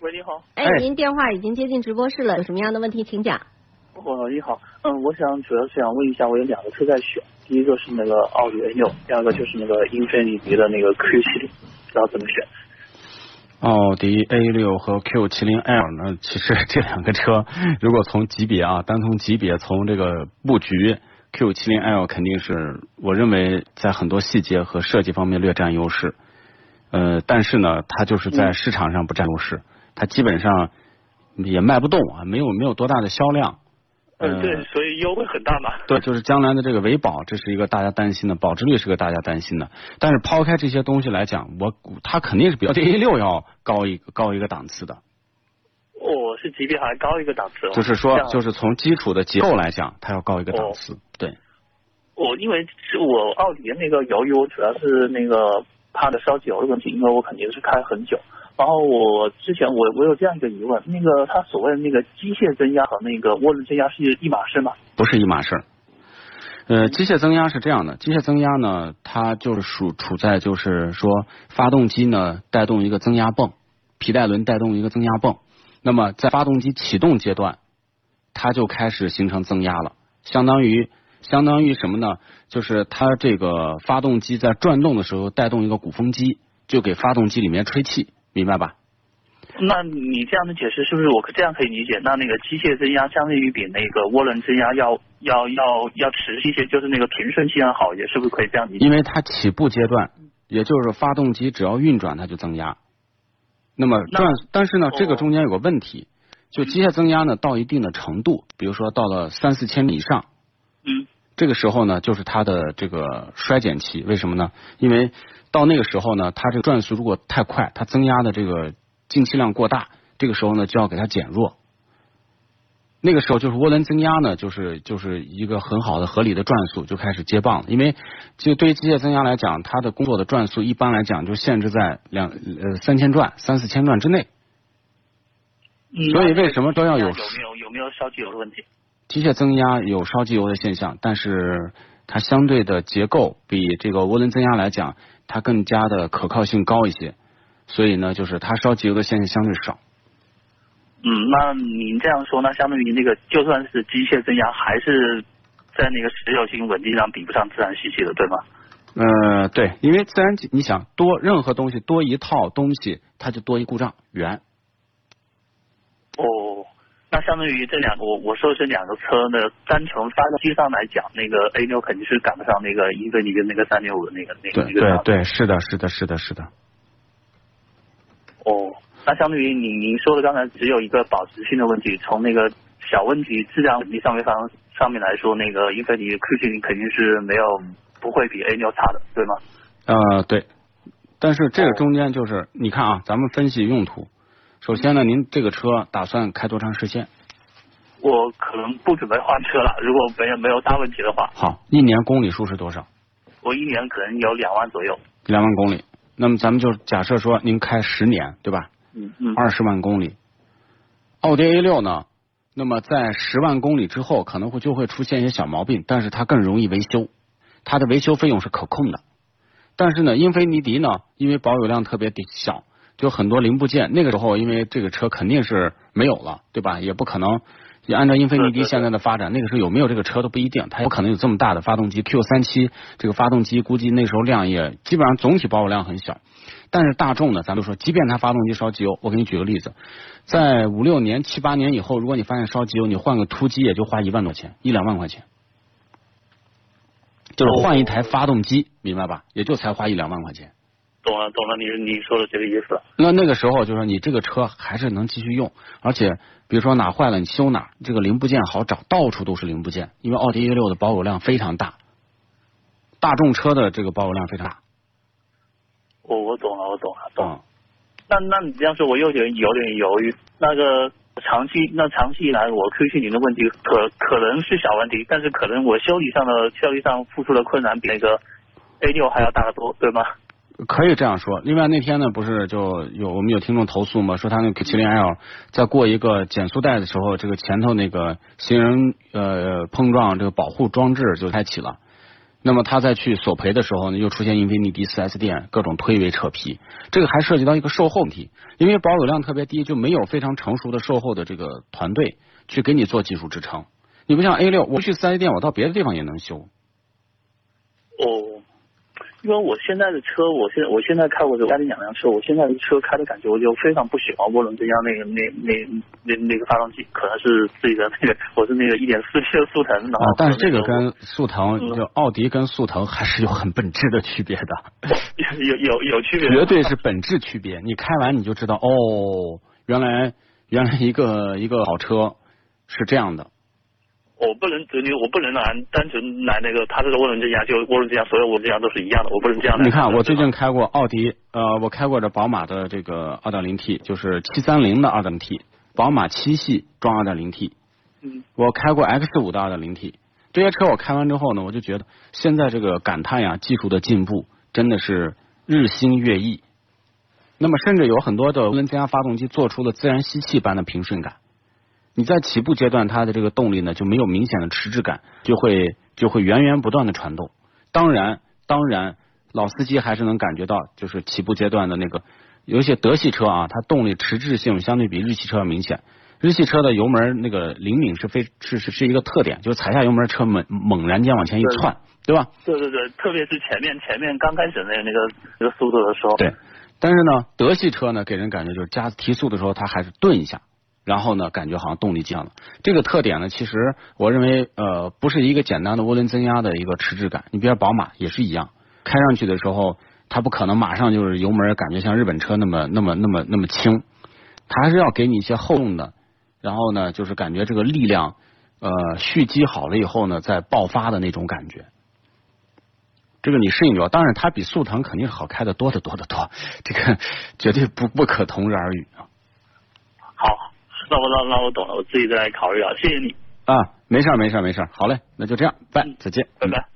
喂，你好，哎，您电话已经接进直播室了，有什么样的问题请讲。哦，你好，嗯，我想主要是想问一下，我有两个车在选，第一个是那个奥迪 A 六，第二个就是那个英菲尼迪的那个 Q 七零，不知道怎么选。奥迪 A 六和 Q 七零 L 呢？其实这两个车，如果从级别啊，单从级别，从这个布局，Q 七零 L 肯定是我认为在很多细节和设计方面略占优势。呃，但是呢，它就是在市场上不占优势，它基本上也卖不动啊，没有没有多大的销量。嗯，对，所以优惠很大嘛。对，就是将来的这个维保，这是一个大家担心的，保值率是个大家担心的。但是抛开这些东西来讲，我它肯定是比 A 六要高一个高一个档次的。哦，是级别还高一个档次。就是说，就是从基础的结构来讲，它要高一个档次。对。我因为是我奥迪的那个油油主要是那个。怕的烧机油的问题，因为我肯定是开很久。然后我之前我我有这样一个疑问，那个他所谓的那个机械增压和那个涡轮增压是一码事吗？不是一码事。呃，机械增压是这样的，机械增压呢，它就是属处在就是说，发动机呢带动一个增压泵，皮带轮带动一个增压泵。那么在发动机启动阶段，它就开始形成增压了，相当于。相当于什么呢？就是它这个发动机在转动的时候带动一个鼓风机，就给发动机里面吹气，明白吧？那你这样的解释是不是我这样可以理解？那那个机械增压相对于比那个涡轮增压要要要要持续一些，就是那个平顺性要好一些，是不是可以这样理解？因为它起步阶段，也就是发动机只要运转它就增压，那么转，但是呢，这个中间有个问题，就机械增压呢到一定的程度，比如说到了三四千米以上，嗯。这个时候呢，就是它的这个衰减期，为什么呢？因为到那个时候呢，它这个转速如果太快，它增压的这个进气量过大，这个时候呢就要给它减弱。那个时候就是涡轮增压呢，就是就是一个很好的合理的转速就开始接棒，因为就对于机械增压来讲，它的工作的转速一般来讲就限制在两呃三千转、三四千转之内。所以为什么都要有有没有有没有烧机油的问题？机械增压有烧机油的现象，但是它相对的结构比这个涡轮增压来讲，它更加的可靠性高一些，所以呢，就是它烧机油的现象相对少。嗯，那您这样说，那相当于那个就算是机械增压，还是在那个持久性稳定上比不上自然吸气的，对吗？呃，对，因为自然你想多任何东西多一套东西，它就多一故障源。哦。那相当于这两个，我我说的这两个车呢，单从发动机上来讲，那个 A 六肯定是赶不上那个英菲尼迪那个三点五的那个那个。对对对，是的，是的，是的，是的。哦，那相当于您您说的刚才只有一个保值性的问题，从那个小问题质量问题上面上上面来说，那个英菲尼迪 Q 七零肯定是没有不会比 A 六差的，对吗？呃，对。但是这个中间就是你看啊，咱们分析用途。首先呢，您这个车打算开多长时间？我可能不准备换车了，如果没有没有大问题的话。好，一年公里数是多少？我一年可能有两万左右。两万公里，那么咱们就假设说您开十年，对吧？嗯嗯。二十万公里，奥迪 A 六呢？那么在十万公里之后，可能会就会出现一些小毛病，但是它更容易维修，它的维修费用是可控的。但是呢，英菲尼迪呢，因为保有量特别小。就很多零部件，那个时候因为这个车肯定是没有了，对吧？也不可能，就按照英菲尼迪现在的发展，那个时候有没有这个车都不一定，它不可能有这么大的发动机 Q 三七，这个发动机估计那时候量也基本上总体保有量很小。但是大众呢，咱们说，即便它发动机烧机油，我给你举个例子，在五六年、七八年以后，如果你发现烧机油，你换个突击也就花一万多钱，一两万块钱，就是换一台发动机，明白吧？也就才花一两万块钱。懂了，懂了，你你说的这个意思。那那个时候就是说，你这个车还是能继续用，而且比如说哪坏了，你修哪，这个零部件好找，到处都是零部件，因为奥迪 A 六的保有量非常大，大众车的这个保有量非常大。我我懂了，我懂了，懂了。嗯，那那你这样说，我又有点有点犹豫。那个长期那长期以来，我 Q 七零的问题可可能是小问题，但是可能我修理上的修理上付出的困难比那个 A 六还要大得多，对吗？可以这样说。另外那天呢，不是就有我们有听众投诉嘛，说他那个麒麟 L 在过一个减速带的时候，这个前头那个行人呃碰撞这个保护装置就开启了。那么他再去索赔的时候呢，又出现英菲尼迪四 S 店各种推诿扯皮，这个还涉及到一个售后问题，因为保有量特别低，就没有非常成熟的售后的这个团队去给你做技术支撑。你不像 A 六，我去四 S 店，我到别的地方也能修。哦，因为我现在的车，我现我现在开我的家里两辆车，我现在的车开的感觉，我就非常不喜欢涡轮增压那个那那那那个发动机，可能是自己的那个，我是那个一点四 T 的速腾，然后、啊，但是这个跟速嗯腾，就奥迪跟速腾还是有很本质的区别的，有有有区别，绝对是本质区别。你开完你就知道，哦，原来原来一个一个好车是这样的。我不能只你我不能拿单纯拿那个它这个涡轮增压，就涡轮增压，所有涡轮增压都是一样的，我不能这样来。你看，我最近开过奥迪，呃，我开过这宝马的这个 2.0T，就是730的 2.0T，宝马七系装 2.0T，嗯我开过 X5 的 2.0T，这些车我开完之后呢，我就觉得现在这个感叹呀，技术的进步真的是日新月异。那么甚至有很多的涡轮增压发动机做出了自然吸气般的平顺感。你在起步阶段，它的这个动力呢就没有明显的迟滞感，就会就会源源不断的传动。当然，当然，老司机还是能感觉到，就是起步阶段的那个有一些德系车啊，它动力迟滞性相对比日系车要明显。日系车的油门那个灵敏是非是是是一个特点，就是踩下油门车猛猛然间往前一窜，对吧？对对对，特别是前面前面刚开始那个那个那个速度的时候，对。但是呢，德系车呢，给人感觉就是加提速的时候，它还是顿一下，然后呢，感觉好像动力降了。这个特点呢，其实我认为呃，不是一个简单的涡轮增压的一个迟滞感。你比如宝马也是一样，开上去的时候，它不可能马上就是油门感觉像日本车那么那么那么那么轻，它还是要给你一些厚重的，然后呢，就是感觉这个力量呃蓄积好了以后呢，再爆发的那种感觉。这个你适应了，当然它比速腾肯定好开的多得多得多，这个绝对不不可同日而语啊！好，那我那那我懂了，我自己再来考虑啊，谢谢你，啊，没事儿没事儿没事儿，好嘞，那就这样，拜，再见，拜拜。